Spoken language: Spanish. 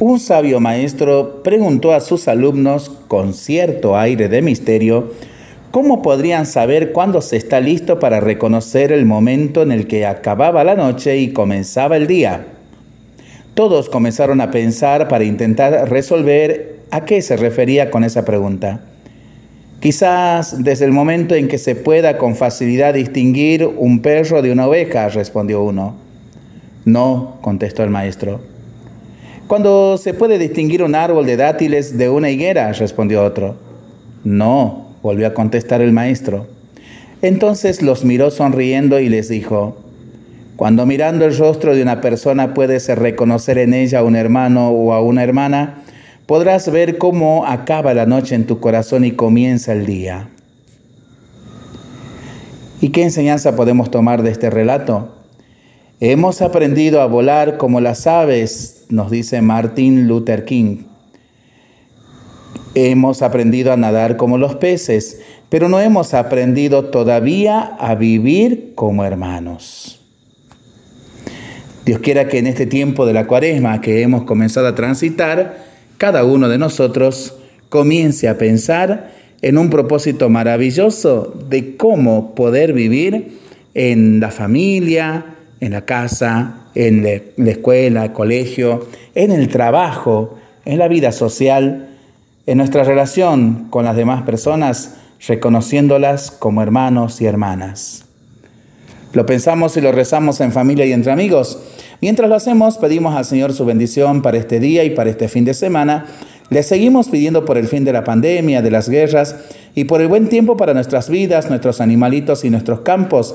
Un sabio maestro preguntó a sus alumnos con cierto aire de misterio cómo podrían saber cuándo se está listo para reconocer el momento en el que acababa la noche y comenzaba el día. Todos comenzaron a pensar para intentar resolver a qué se refería con esa pregunta. Quizás desde el momento en que se pueda con facilidad distinguir un perro de una oveja, respondió uno. No, contestó el maestro. Cuando se puede distinguir un árbol de dátiles de una higuera, respondió otro. No, volvió a contestar el maestro. Entonces los miró sonriendo y les dijo, cuando mirando el rostro de una persona puedes reconocer en ella a un hermano o a una hermana, podrás ver cómo acaba la noche en tu corazón y comienza el día. ¿Y qué enseñanza podemos tomar de este relato? Hemos aprendido a volar como las aves, nos dice Martin Luther King. Hemos aprendido a nadar como los peces, pero no hemos aprendido todavía a vivir como hermanos. Dios quiera que en este tiempo de la cuaresma que hemos comenzado a transitar, cada uno de nosotros comience a pensar en un propósito maravilloso de cómo poder vivir en la familia, en la casa, en la escuela, el colegio, en el trabajo, en la vida social, en nuestra relación con las demás personas, reconociéndolas como hermanos y hermanas. Lo pensamos y lo rezamos en familia y entre amigos. Mientras lo hacemos, pedimos al Señor su bendición para este día y para este fin de semana. Le seguimos pidiendo por el fin de la pandemia, de las guerras y por el buen tiempo para nuestras vidas, nuestros animalitos y nuestros campos